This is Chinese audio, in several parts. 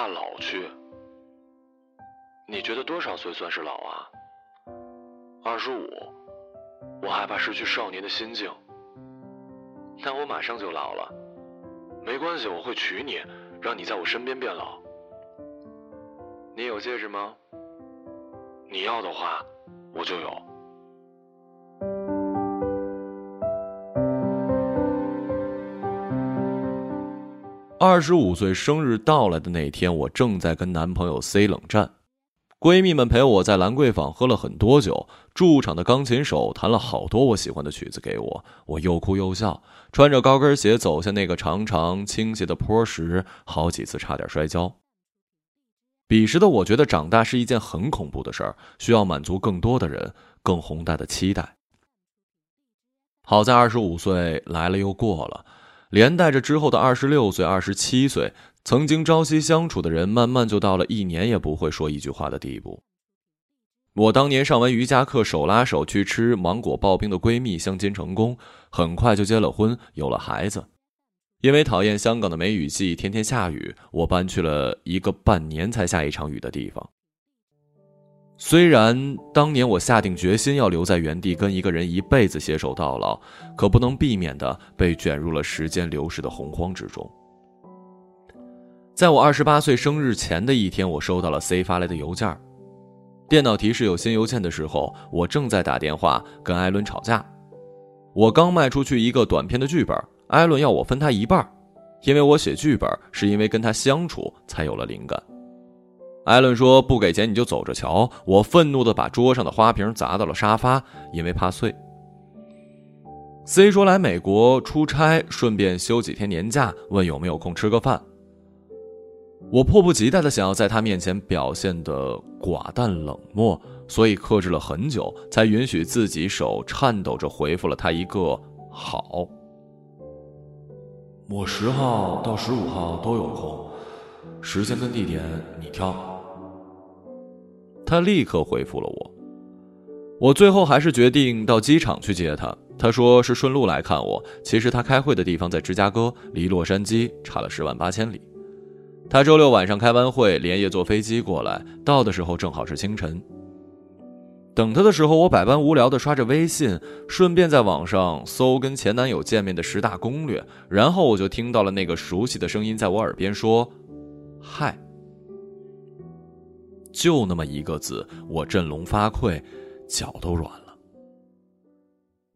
怕老去。你觉得多少岁算是老啊？二十五，我害怕失去少年的心境。但我马上就老了，没关系，我会娶你，让你在我身边变老。你有戒指吗？你要的话，我就有。二十五岁生日到来的那天，我正在跟男朋友 C 冷战，闺蜜们陪我在兰桂坊喝了很多酒，驻场的钢琴手弹了好多我喜欢的曲子给我，我又哭又笑，穿着高跟鞋走下那个长长倾斜的坡时，好几次差点摔跤。彼时的我觉得长大是一件很恐怖的事儿，需要满足更多的人，更宏大的期待。好在二十五岁来了又过了。连带着之后的二十六岁、二十七岁，曾经朝夕相处的人，慢慢就到了一年也不会说一句话的地步。我当年上完瑜伽课，手拉手去吃芒果刨冰的闺蜜相亲成功，很快就结了婚，有了孩子。因为讨厌香港的梅雨季，天天下雨，我搬去了一个半年才下一场雨的地方。虽然当年我下定决心要留在原地跟一个人一辈子携手到老，可不能避免的被卷入了时间流逝的洪荒之中。在我二十八岁生日前的一天，我收到了 C 发来的邮件，电脑提示有新邮件的时候，我正在打电话跟艾伦吵架。我刚卖出去一个短片的剧本，艾伦要我分他一半，因为我写剧本是因为跟他相处才有了灵感。艾伦说：“不给钱你就走着瞧！”我愤怒地把桌上的花瓶砸到了沙发，因为怕碎。C 说来美国出差，顺便休几天年假，问有没有空吃个饭。我迫不及待的想要在他面前表现的寡淡冷漠，所以克制了很久，才允许自己手颤抖着回复了他一个“好”。我十号到十五号都有空，时间跟地点你挑。他立刻回复了我，我最后还是决定到机场去接他。他说是顺路来看我，其实他开会的地方在芝加哥，离洛杉矶差了十万八千里。他周六晚上开完会，连夜坐飞机过来，到的时候正好是清晨。等他的时候，我百般无聊的刷着微信，顺便在网上搜跟前男友见面的十大攻略，然后我就听到了那个熟悉的声音在我耳边说：“嗨。”就那么一个字，我振聋发聩，脚都软了。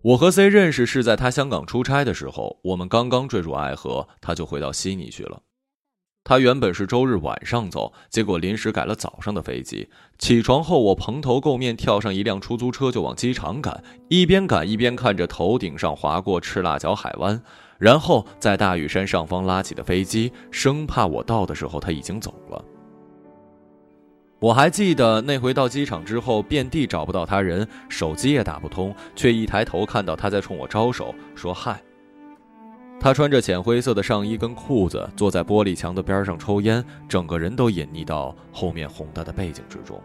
我和 C 认识是在他香港出差的时候，我们刚刚坠入爱河，他就回到悉尼去了。他原本是周日晚上走，结果临时改了早上的飞机。起床后，我蓬头垢面跳上一辆出租车就往机场赶，一边赶一边看着头顶上划过赤辣椒海湾，然后在大屿山上方拉起的飞机，生怕我到的时候他已经走了。我还记得那回到机场之后，遍地找不到他人，手机也打不通，却一抬头看到他在冲我招手，说嗨。他穿着浅灰色的上衣跟裤子，坐在玻璃墙的边上抽烟，整个人都隐匿到后面宏大的背景之中。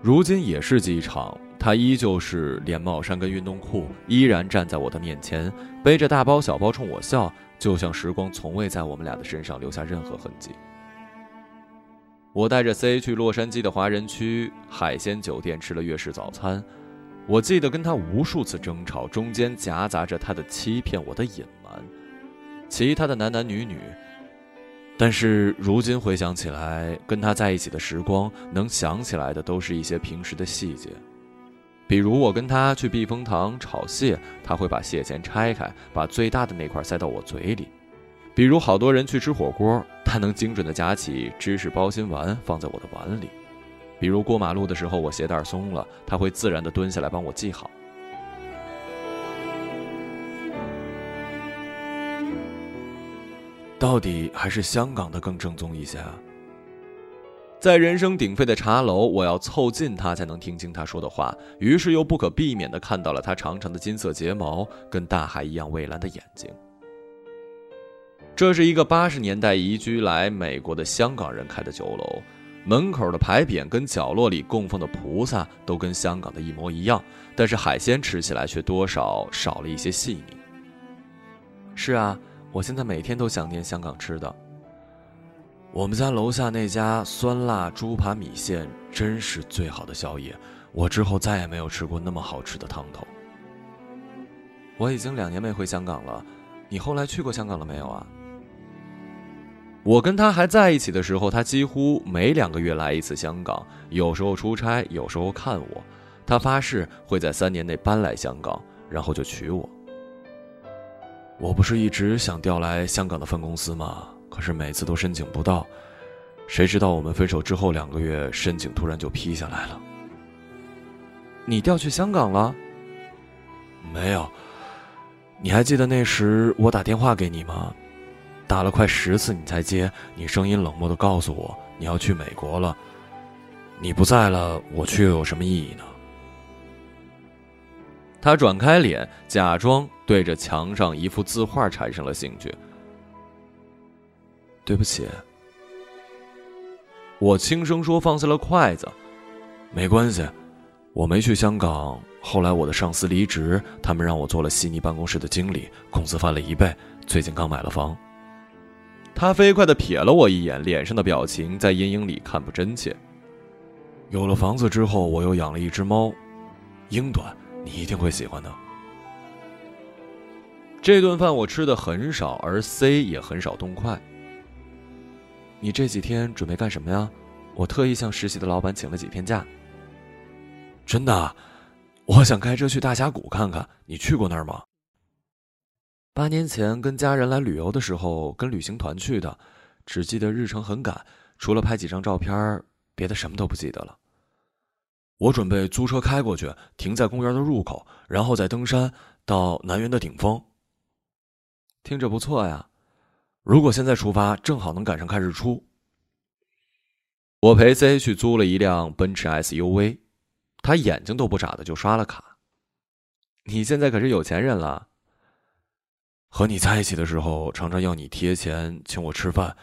如今也是机场，他依旧是连帽衫跟运动裤，依然站在我的面前，背着大包小包冲我笑，就像时光从未在我们俩的身上留下任何痕迹。我带着 C 去洛杉矶的华人区海鲜酒店吃了粤式早餐。我记得跟他无数次争吵，中间夹杂着他的欺骗，我的隐瞒，其他的男男女女。但是如今回想起来，跟他在一起的时光，能想起来的都是一些平时的细节，比如我跟他去避风塘炒蟹，他会把蟹钳拆开，把最大的那块塞到我嘴里。比如好多人去吃火锅，他能精准的夹起芝士包心丸放在我的碗里；比如过马路的时候我鞋带松了，他会自然的蹲下来帮我系好。到底还是香港的更正宗一些啊！在人声鼎沸的茶楼，我要凑近他才能听清他说的话，于是又不可避免的看到了他长长的金色睫毛跟大海一样蔚蓝的眼睛。这是一个八十年代移居来美国的香港人开的酒楼，门口的牌匾跟角落里供奉的菩萨都跟香港的一模一样，但是海鲜吃起来却多少少了一些细腻。是啊，我现在每天都想念香港吃的。我们家楼下那家酸辣猪扒米线真是最好的宵夜，我之后再也没有吃过那么好吃的汤头。我已经两年没回香港了，你后来去过香港了没有啊？我跟他还在一起的时候，他几乎每两个月来一次香港，有时候出差，有时候看我。他发誓会在三年内搬来香港，然后就娶我。我不是一直想调来香港的分公司吗？可是每次都申请不到，谁知道我们分手之后两个月，申请突然就批下来了。你调去香港了？没有。你还记得那时我打电话给你吗？打了快十次你才接，你声音冷漠的告诉我你要去美国了。你不在了，我去又有什么意义呢？他转开脸，假装对着墙上一幅字画产生了兴趣。对不起，我轻声说，放下了筷子。没关系，我没去香港。后来我的上司离职，他们让我做了悉尼办公室的经理，工资翻了一倍。最近刚买了房。他飞快的瞥了我一眼，脸上的表情在阴影里看不真切。有了房子之后，我又养了一只猫，英短，你一定会喜欢的。这顿饭我吃的很少，而 C 也很少动筷。你这几天准备干什么呀？我特意向实习的老板请了几天假。真的，我想开车去大峡谷看看。你去过那儿吗？八年前跟家人来旅游的时候，跟旅行团去的，只记得日程很赶，除了拍几张照片，别的什么都不记得了。我准备租车开过去，停在公园的入口，然后再登山到南园的顶峰。听着不错呀，如果现在出发，正好能赶上看日出。我陪 C 去租了一辆奔驰 SUV，他眼睛都不眨的就刷了卡。你现在可是有钱人了。和你在一起的时候，常常要你贴钱请我吃饭，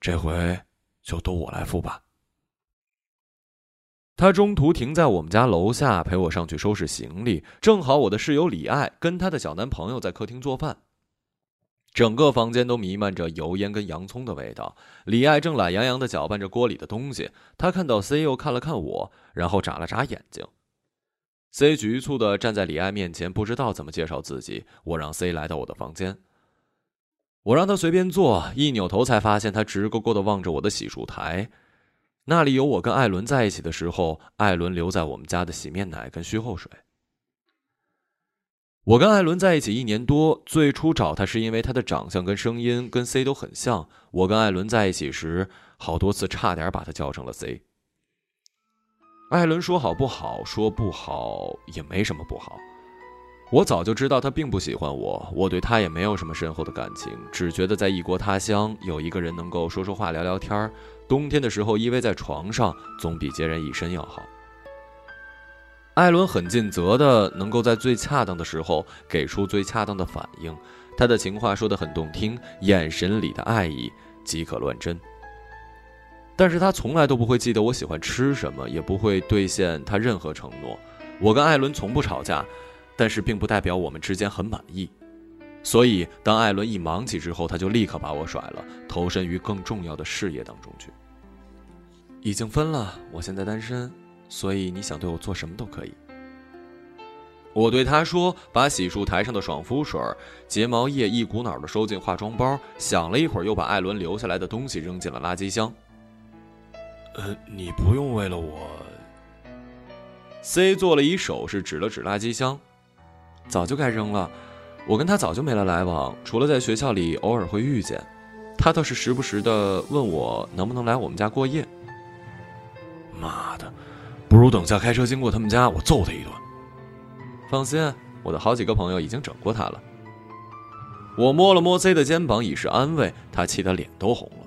这回就都我来付吧。他中途停在我们家楼下陪我上去收拾行李，正好我的室友李爱跟她的小男朋友在客厅做饭，整个房间都弥漫着油烟跟洋葱的味道。李爱正懒洋洋的搅拌着锅里的东西，他看到 C 又看了看我，然后眨了眨眼睛。C 局促的站在李艾面前，不知道怎么介绍自己。我让 C 来到我的房间，我让他随便坐。一扭头才发现他直勾勾的望着我的洗漱台，那里有我跟艾伦在一起的时候，艾伦留在我们家的洗面奶跟须后水。我跟艾伦在一起一年多，最初找他是因为他的长相跟声音跟 C 都很像。我跟艾伦在一起时，好多次差点把他叫成了 C。艾伦说：“好不好？说不好也没什么不好。我早就知道他并不喜欢我，我对他也没有什么深厚的感情，只觉得在异国他乡有一个人能够说说话、聊聊天儿冬天的时候依偎在床上，总比孑然一身要好。”艾伦很尽责的，能够在最恰当的时候给出最恰当的反应，他的情话说得很动听，眼神里的爱意即可乱真。但是他从来都不会记得我喜欢吃什么，也不会兑现他任何承诺。我跟艾伦从不吵架，但是并不代表我们之间很满意。所以当艾伦一忙起之后，他就立刻把我甩了，投身于更重要的事业当中去。已经分了，我现在单身，所以你想对我做什么都可以。我对他说，把洗漱台上的爽肤水、睫毛液一股脑的收进化妆包，想了一会儿，又把艾伦留下来的东西扔进了垃圾箱。呃，你不用为了我。C 做了一手势，指了指垃圾箱，早就该扔了。我跟他早就没了来往，除了在学校里偶尔会遇见，他倒是时不时的问我能不能来我们家过夜。妈的，不如等下开车经过他们家，我揍他一顿。放心，我的好几个朋友已经整过他了。我摸了摸 C 的肩膀，以示安慰，他气得脸都红了。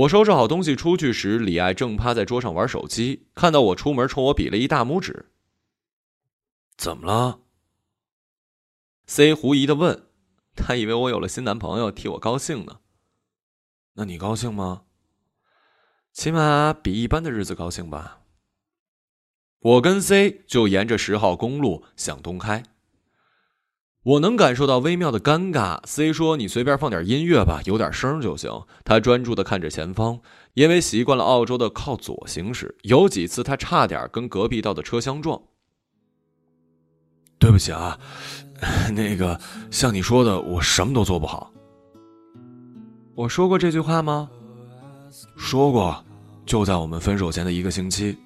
我收拾好东西出去时，李爱正趴在桌上玩手机，看到我出门，冲我比了一大拇指。怎么了？C 狐疑的问，他以为我有了新男朋友，替我高兴呢。那你高兴吗？起码比一般的日子高兴吧。我跟 C 就沿着十号公路向东开。我能感受到微妙的尴尬。C 说：“你随便放点音乐吧，有点声就行。”他专注的看着前方，因为习惯了澳洲的靠左行驶，有几次他差点跟隔壁道的车相撞。对不起啊，那个像你说的，我什么都做不好。我说过这句话吗？说过，就在我们分手前的一个星期。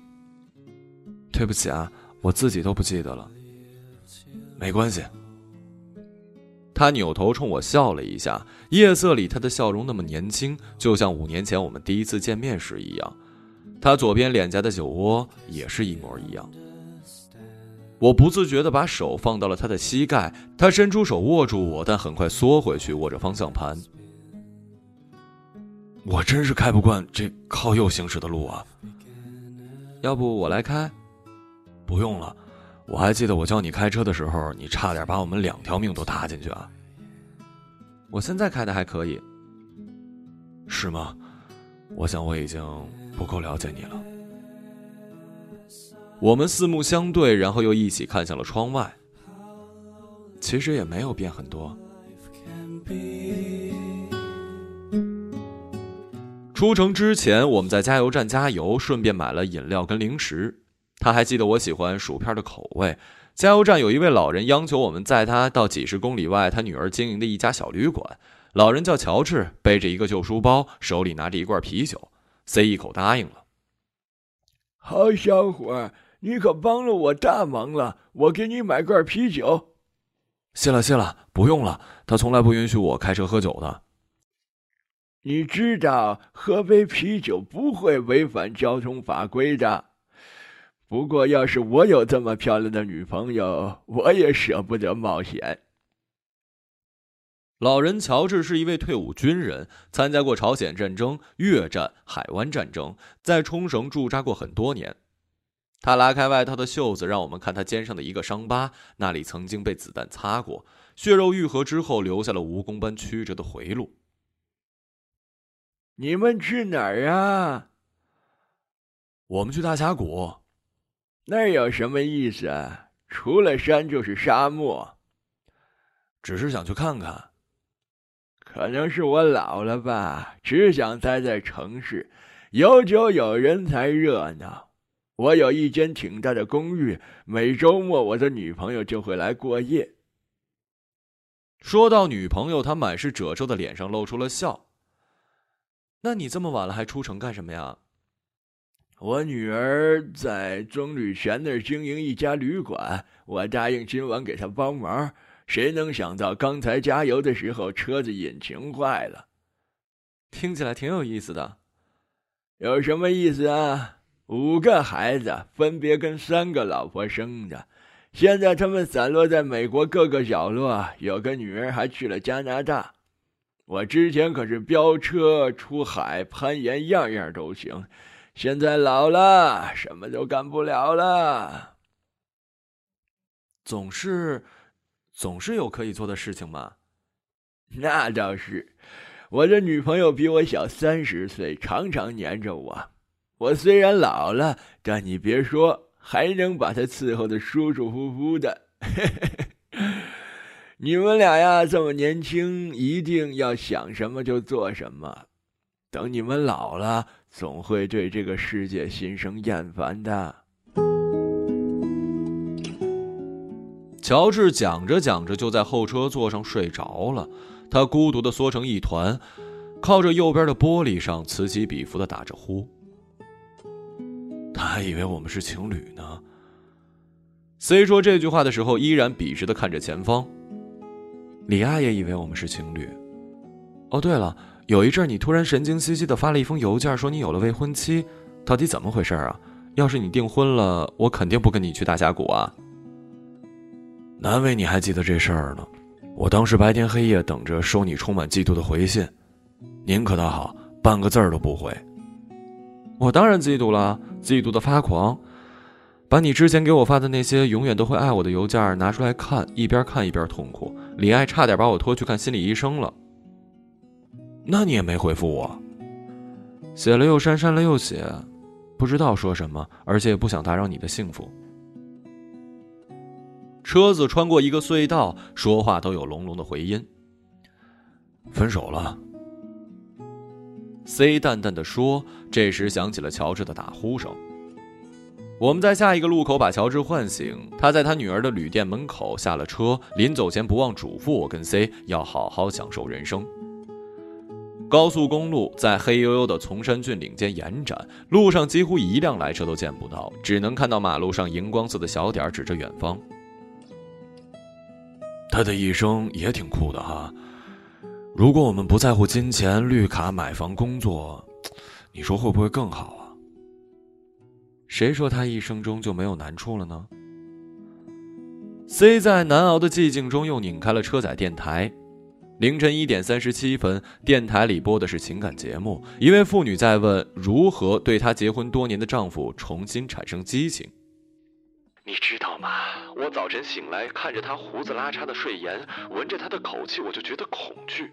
对不起啊，我自己都不记得了。没关系。他扭头冲我笑了一下，夜色里他的笑容那么年轻，就像五年前我们第一次见面时一样。他左边脸颊的酒窝也是一模一样。我不自觉地把手放到了他的膝盖，他伸出手握住我，但很快缩回去，握着方向盘。我真是开不惯这靠右行驶的路啊！要不我来开？不用了。我还记得我教你开车的时候，你差点把我们两条命都搭进去啊！我现在开的还可以，是吗？我想我已经不够了解你了。我们四目相对，然后又一起看向了窗外。其实也没有变很多。出城之前，我们在加油站加油，顺便买了饮料跟零食。他还记得我喜欢薯片的口味。加油站有一位老人央求我们载他到几十公里外他女儿经营的一家小旅馆。老人叫乔治，背着一个旧书包，手里拿着一罐啤酒。C 一口答应了。好小伙，你可帮了我大忙了。我给你买罐啤酒。谢了谢了，不用了。他从来不允许我开车喝酒的。你知道，喝杯啤酒不会违反交通法规的。不过，要是我有这么漂亮的女朋友，我也舍不得冒险。老人乔治是一位退伍军人，参加过朝鲜战争、越战、海湾战争，在冲绳驻扎过很多年。他拉开外套的袖子，让我们看他肩上的一个伤疤，那里曾经被子弹擦过，血肉愈合之后，留下了蜈蚣般曲折的回路。你们去哪儿啊？我们去大峡谷。那有什么意思啊？除了山就是沙漠。只是想去看看。可能是我老了吧，只想待在城市，有酒有人才热闹。我有一间挺大的公寓，每周末我的女朋友就会来过夜。说到女朋友，他满是褶皱的脸上露出了笑。那你这么晚了还出城干什么呀？我女儿在棕榈泉那儿经营一家旅馆，我答应今晚给她帮忙。谁能想到刚才加油的时候车子引擎坏了？听起来挺有意思的。有什么意思啊？五个孩子分别跟三个老婆生的，现在他们散落在美国各个角落，有个女儿还去了加拿大。我之前可是飙车、出海、攀岩，样样都行。现在老了，什么都干不了了。总是，总是有可以做的事情吗。那倒是，我的女朋友比我小三十岁，常常黏着我。我虽然老了，但你别说，还能把她伺候的舒舒服服的。你们俩呀，这么年轻，一定要想什么就做什么。等你们老了。总会对这个世界心生厌烦的。乔治讲着讲着，就在后车座上睡着了。他孤独的缩成一团，靠着右边的玻璃上，此起彼伏的打着呼。他还以为我们是情侣呢。C 说这句话的时候，依然笔直的看着前方。李艾也以为我们是情侣。哦，对了。有一阵，你突然神经兮兮的发了一封邮件，说你有了未婚妻，到底怎么回事啊？要是你订婚了，我肯定不跟你去大峡谷啊。难为你还记得这事儿呢，我当时白天黑夜等着收你充满嫉妒的回信，您可倒好，半个字儿都不回。我当然嫉妒了，嫉妒的发狂，把你之前给我发的那些永远都会爱我的邮件拿出来看，一边看一边痛苦。李爱差点把我拖去看心理医生了。那你也没回复我，写了又删，删了又写，不知道说什么，而且也不想打扰你的幸福。车子穿过一个隧道，说话都有隆隆的回音。分手了。C 淡淡的说。这时响起了乔治的打呼声。我们在下一个路口把乔治唤醒，他在他女儿的旅店门口下了车，临走前不忘嘱咐我跟 C 要好好享受人生。高速公路在黑黝黝的崇山峻岭间延展，路上几乎一辆来车都见不到，只能看到马路上荧光色的小点指着远方。他的一生也挺酷的哈。如果我们不在乎金钱、绿卡、买房、工作，你说会不会更好啊？谁说他一生中就没有难处了呢？C 在难熬的寂静中又拧开了车载电台。凌晨一点三十七分，电台里播的是情感节目。一位妇女在问如何对她结婚多年的丈夫重新产生激情。你知道吗？我早晨醒来，看着他胡子拉碴的睡颜，闻着他的口气，我就觉得恐惧。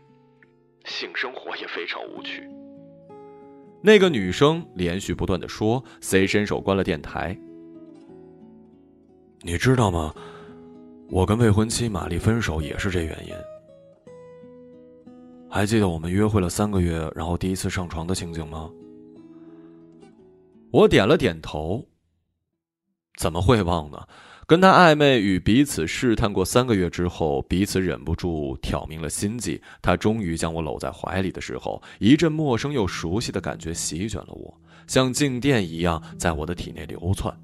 性生活也非常无趣。那个女生连续不断的说，C 伸手关了电台。你知道吗？我跟未婚妻玛丽分手也是这原因。还记得我们约会了三个月，然后第一次上床的情景吗？我点了点头。怎么会忘呢？跟他暧昧与彼此试探过三个月之后，彼此忍不住挑明了心计。他终于将我搂在怀里的时候，一阵陌生又熟悉的感觉席卷了我，像静电一样在我的体内流窜。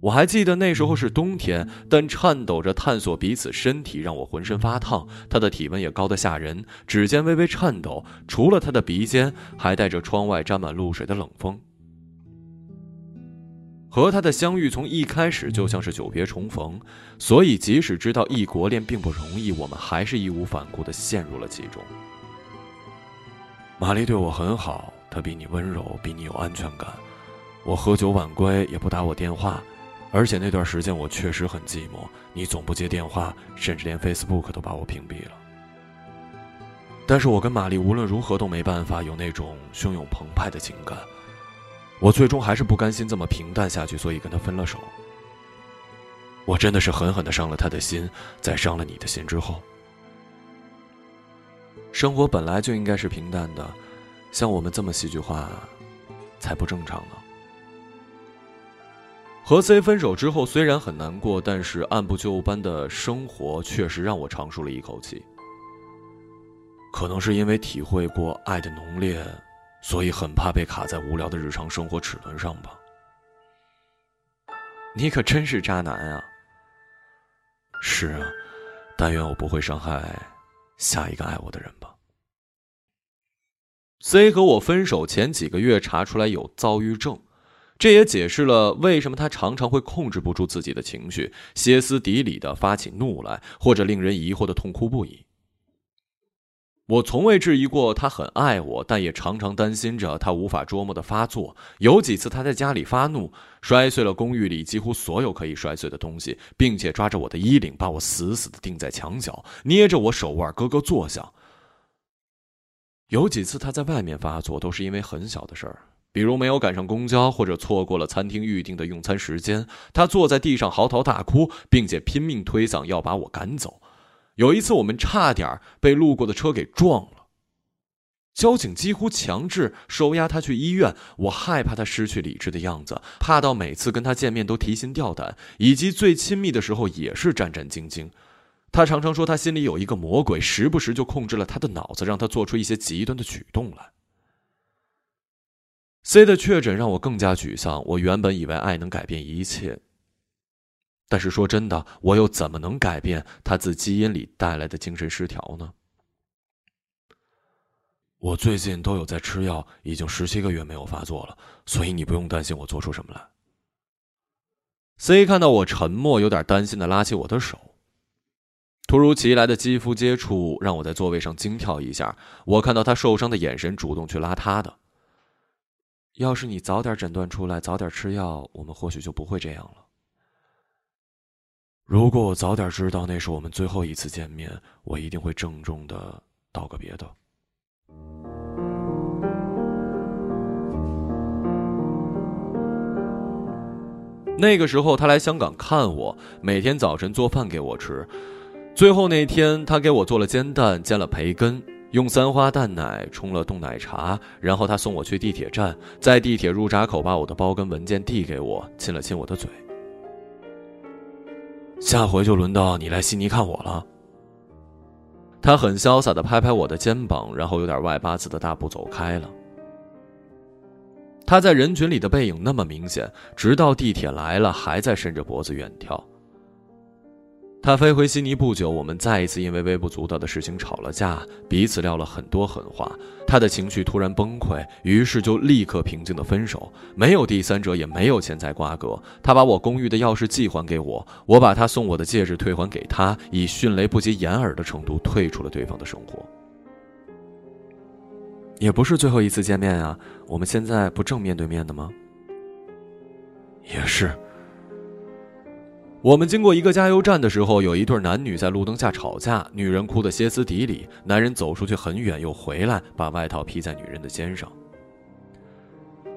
我还记得那时候是冬天，但颤抖着探索彼此身体让我浑身发烫。他的体温也高得吓人，指尖微微颤抖。除了他的鼻尖，还带着窗外沾满露水的冷风。和他的相遇从一开始就像是久别重逢，所以即使知道异国恋并不容易，我们还是义无反顾地陷入了其中。玛丽对我很好，她比你温柔，比你有安全感。我喝酒晚归，也不打我电话。而且那段时间我确实很寂寞，你总不接电话，甚至连 Facebook 都把我屏蔽了。但是我跟玛丽无论如何都没办法有那种汹涌澎湃的情感，我最终还是不甘心这么平淡下去，所以跟她分了手。我真的是狠狠的伤了她的心，在伤了你的心之后，生活本来就应该是平淡的，像我们这么戏剧化，才不正常呢。和 C 分手之后，虽然很难过，但是按部就班的生活确实让我长舒了一口气。可能是因为体会过爱的浓烈，所以很怕被卡在无聊的日常生活齿轮上吧。你可真是渣男啊！是啊，但愿我不会伤害下一个爱我的人吧。C 和我分手前几个月查出来有躁郁症。这也解释了为什么他常常会控制不住自己的情绪，歇斯底里的发起怒来，或者令人疑惑的痛哭不已。我从未质疑过他很爱我，但也常常担心着他无法捉摸的发作。有几次他在家里发怒，摔碎了公寓里几乎所有可以摔碎的东西，并且抓着我的衣领，把我死死的钉在墙角，捏着我手腕咯咯作响。有几次他在外面发作，都是因为很小的事儿。比如没有赶上公交，或者错过了餐厅预定的用餐时间，他坐在地上嚎啕大哭，并且拼命推搡要把我赶走。有一次，我们差点被路过的车给撞了，交警几乎强制收押他去医院。我害怕他失去理智的样子，怕到每次跟他见面都提心吊胆，以及最亲密的时候也是战战兢兢。他常常说他心里有一个魔鬼，时不时就控制了他的脑子，让他做出一些极端的举动来。C 的确诊让我更加沮丧。我原本以为爱能改变一切，但是说真的，我又怎么能改变他自基因里带来的精神失调呢？我最近都有在吃药，已经十七个月没有发作了，所以你不用担心我做出什么来。C 看到我沉默，有点担心的拉起我的手。突如其来的肌肤接触让我在座位上惊跳一下。我看到他受伤的眼神，主动去拉他的。要是你早点诊断出来，早点吃药，我们或许就不会这样了。如果我早点知道那是我们最后一次见面，我一定会郑重的道个别的。那个时候他来香港看我，每天早晨做饭给我吃。最后那天，他给我做了煎蛋，煎了培根，用三花淡奶冲了冻奶茶，然后他送我去地铁站，在地铁入闸口把我的包跟文件递给我，亲了亲我的嘴。下回就轮到你来悉尼看我了。他很潇洒的拍拍我的肩膀，然后有点外八字的大步走开了。他在人群里的背影那么明显，直到地铁来了，还在伸着脖子远眺。他飞回悉尼不久，我们再一次因为微不足道的事情吵了架，彼此撂了很多狠话。他的情绪突然崩溃，于是就立刻平静的分手，没有第三者，也没有钱财瓜葛。他把我公寓的钥匙寄还给我，我把他送我的戒指退还给他，以迅雷不及掩耳的程度退出了对方的生活。也不是最后一次见面啊，我们现在不正面对面的吗？也是。我们经过一个加油站的时候，有一对男女在路灯下吵架，女人哭得歇斯底里，男人走出去很远又回来，把外套披在女人的肩上。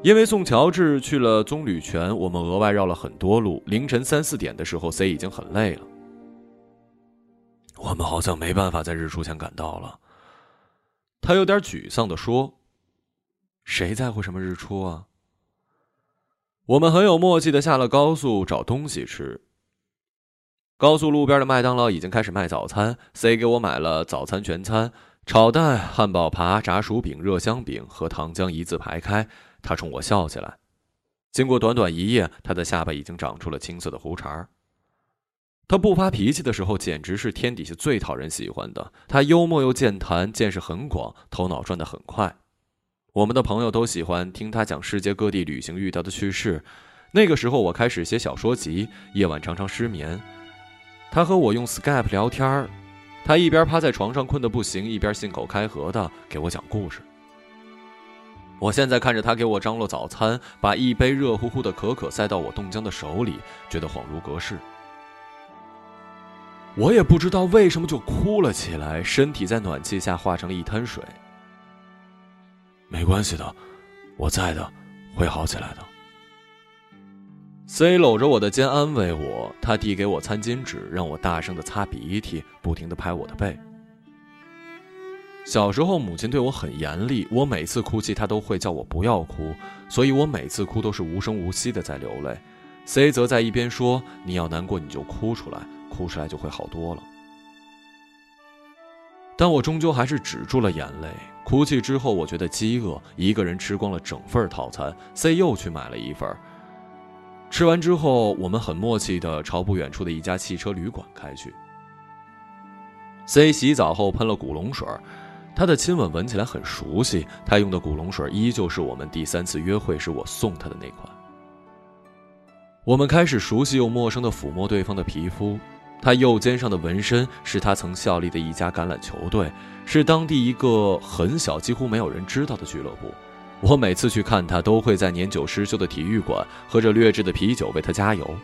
因为送乔治去了棕榈泉，我们额外绕了很多路。凌晨三四点的时候，C 已经很累了。我们好像没办法在日出前赶到了。他有点沮丧的说：“谁在乎什么日出啊？”我们很有默契的下了高速找东西吃。高速路边的麦当劳已经开始卖早餐，C 给我买了早餐全餐：炒蛋、汉堡扒、炸薯饼、热香饼和糖浆一字排开。他冲我笑起来。经过短短一夜，他的下巴已经长出了青色的胡茬。他不发脾气的时候，简直是天底下最讨人喜欢的。他幽默又健谈，见识很广，头脑转得很快。我们的朋友都喜欢听他讲世界各地旅行遇到的趣事。那个时候，我开始写小说集，夜晚常常失眠。他和我用 Skype 聊天他一边趴在床上困得不行，一边信口开河的给我讲故事。我现在看着他给我张罗早餐，把一杯热乎乎的可可塞到我冻僵的手里，觉得恍如隔世。我也不知道为什么就哭了起来，身体在暖气下化成了一滩水。没关系的，我在的，会好起来的。C 搂着我的肩安慰我，他递给我餐巾纸，让我大声的擦鼻涕，不停的拍我的背。小时候母亲对我很严厉，我每次哭泣她都会叫我不要哭，所以我每次哭都是无声无息的在流泪。C 则在一边说：“你要难过你就哭出来。”哭出来就会好多了，但我终究还是止住了眼泪。哭泣之后，我觉得饥饿，一个人吃光了整份套餐。C 又去买了一份。吃完之后，我们很默契的朝不远处的一家汽车旅馆开去。C 洗澡后喷了古龙水，他的亲吻闻起来很熟悉。他用的古龙水依旧是我们第三次约会时我送他的那款。我们开始熟悉又陌生的抚摸对方的皮肤。他右肩上的纹身是他曾效力的一家橄榄球队，是当地一个很小、几乎没有人知道的俱乐部。我每次去看他，都会在年久失修的体育馆喝着劣质的啤酒为他加油。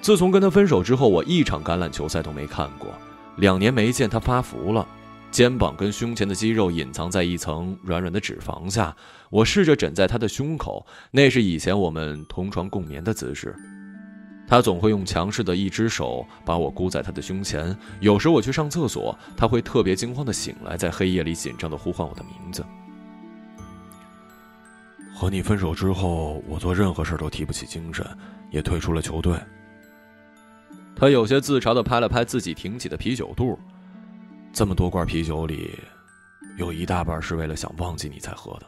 自从跟他分手之后，我一场橄榄球赛都没看过。两年没见，他发福了，肩膀跟胸前的肌肉隐藏在一层软软的脂肪下。我试着枕在他的胸口，那是以前我们同床共眠的姿势。他总会用强势的一只手把我箍在他的胸前。有时我去上厕所，他会特别惊慌的醒来，在黑夜里紧张的呼唤我的名字。和你分手之后，我做任何事都提不起精神，也退出了球队。他有些自嘲的拍了拍自己挺起的啤酒肚，这么多罐啤酒里，有一大半是为了想忘记你才喝的。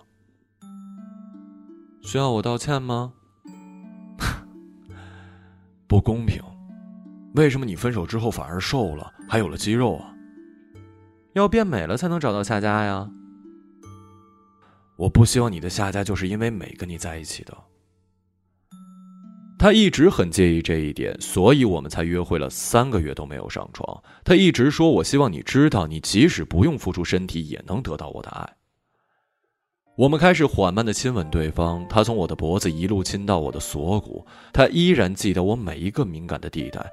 需要我道歉吗？不公平，为什么你分手之后反而瘦了，还有了肌肉啊？要变美了才能找到下家呀。我不希望你的下家就是因为美跟你在一起的。他一直很介意这一点，所以我们才约会了三个月都没有上床。他一直说：“我希望你知道，你即使不用付出身体，也能得到我的爱。”我们开始缓慢的亲吻对方，他从我的脖子一路亲到我的锁骨，他依然记得我每一个敏感的地带，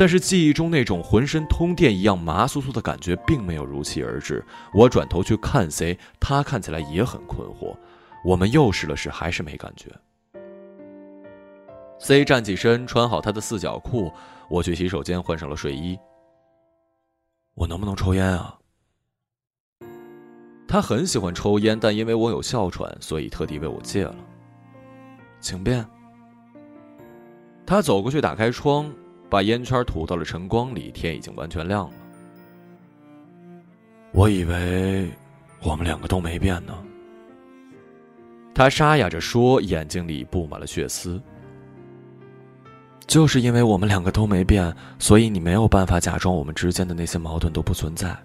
但是记忆中那种浑身通电一样麻酥酥的感觉并没有如期而至。我转头去看 C，他看起来也很困惑。我们又试了试，还是没感觉。C 站起身，穿好他的四角裤，我去洗手间换上了睡衣。我能不能抽烟啊？他很喜欢抽烟，但因为我有哮喘，所以特地为我戒了。请便。他走过去，打开窗，把烟圈吐到了晨光里。天已经完全亮了。我以为我们两个都没变呢。他沙哑着说，眼睛里布满了血丝。就是因为我们两个都没变，所以你没有办法假装我们之间的那些矛盾都不存在。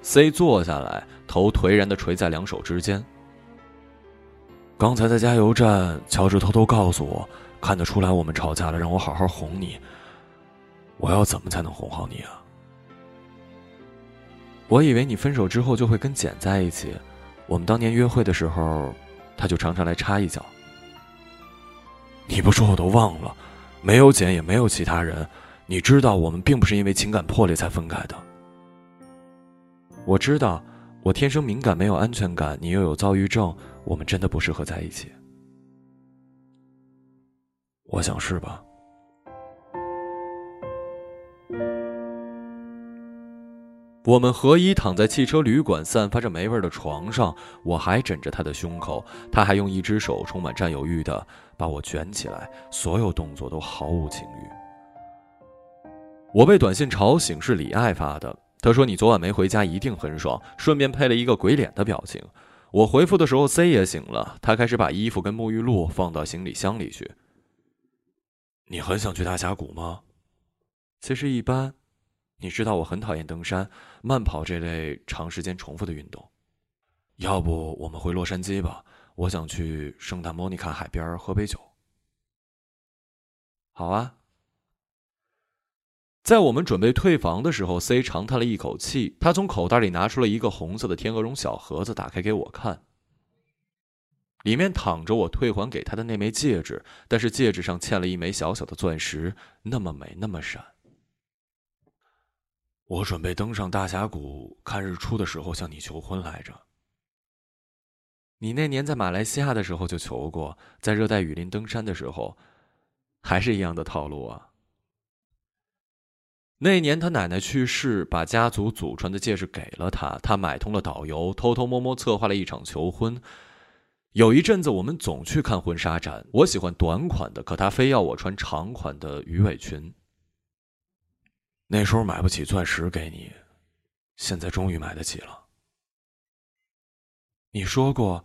C 坐下来，头颓然的垂在两手之间。刚才在加油站，乔治偷偷告诉我，看得出来我们吵架了，让我好好哄你。我要怎么才能哄好你啊？我以为你分手之后就会跟简在一起，我们当年约会的时候，他就常常来插一脚。你不说我都忘了，没有简也没有其他人，你知道我们并不是因为情感破裂才分开的。我知道，我天生敏感，没有安全感。你又有躁郁症，我们真的不适合在一起。我想是吧？我们合衣躺在汽车旅馆散发着霉味的床上，我还枕着他的胸口，他还用一只手充满占有欲的把我卷起来，所有动作都毫无情欲。我被短信吵醒，是李爱发的。他说：“你昨晚没回家，一定很爽。”顺便配了一个鬼脸的表情。我回复的时候，C 也醒了。他开始把衣服跟沐浴露放到行李箱里去。你很想去大峡谷吗？其实一般。你知道我很讨厌登山、慢跑这类长时间重复的运动。要不我们回洛杉矶吧？我想去圣塔莫妮卡海边喝杯酒。好啊。在我们准备退房的时候，C 长叹了一口气。他从口袋里拿出了一个红色的天鹅绒小盒子，打开给我看。里面躺着我退还给他的那枚戒指，但是戒指上嵌了一枚小小的钻石，那么美，那么闪。我准备登上大峡谷看日出的时候向你求婚来着。你那年在马来西亚的时候就求过，在热带雨林登山的时候，还是一样的套路啊。那年他奶奶去世，把家族祖传的戒指给了他。他买通了导游，偷偷摸摸策划了一场求婚。有一阵子，我们总去看婚纱展。我喜欢短款的，可他非要我穿长款的鱼尾裙。那时候买不起钻石给你，现在终于买得起了。你说过，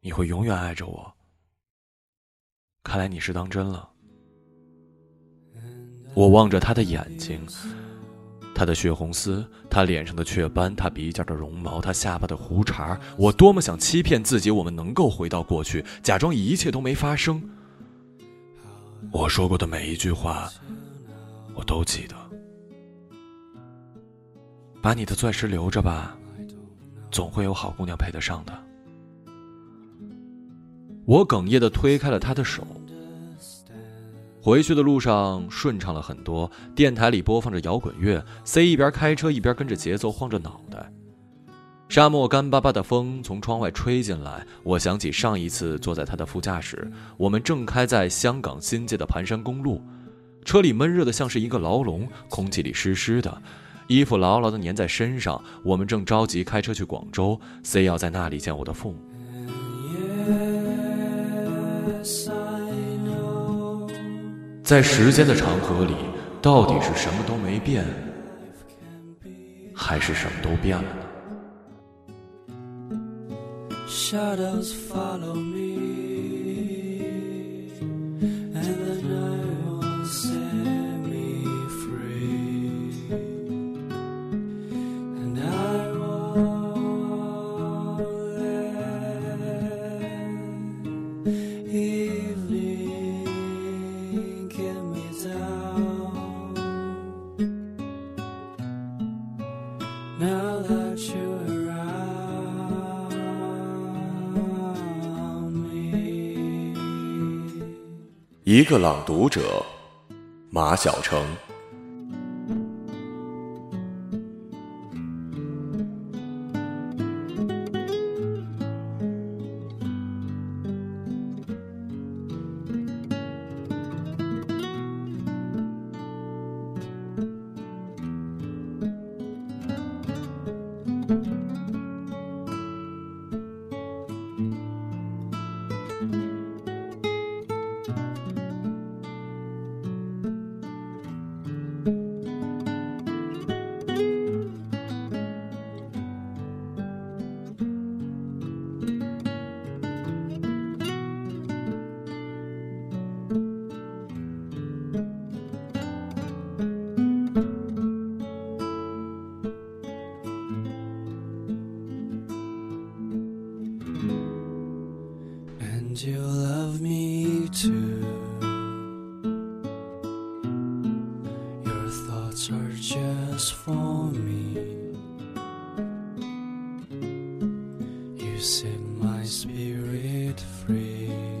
你会永远爱着我。看来你是当真了。我望着他的眼睛，他的血红丝，他脸上的雀斑，他鼻尖的绒毛，他下巴的胡茬。我多么想欺骗自己，我们能够回到过去，假装一切都没发生。我说过的每一句话，我都记得。把你的钻石留着吧，总会有好姑娘配得上的。我哽咽的推开了他的手。回去的路上顺畅了很多，电台里播放着摇滚乐，C 一边开车一边跟着节奏晃着脑袋。沙漠干巴巴的风从窗外吹进来，我想起上一次坐在他的副驾驶，我们正开在香港新界的盘山公路，车里闷热的像是一个牢笼，空气里湿湿的，衣服牢牢的粘在身上。我们正着急开车去广州，C 要在那里见我的父母。在时间的长河里，到底是什么都没变，还是什么都变了呢？一个朗读者，马晓成。You.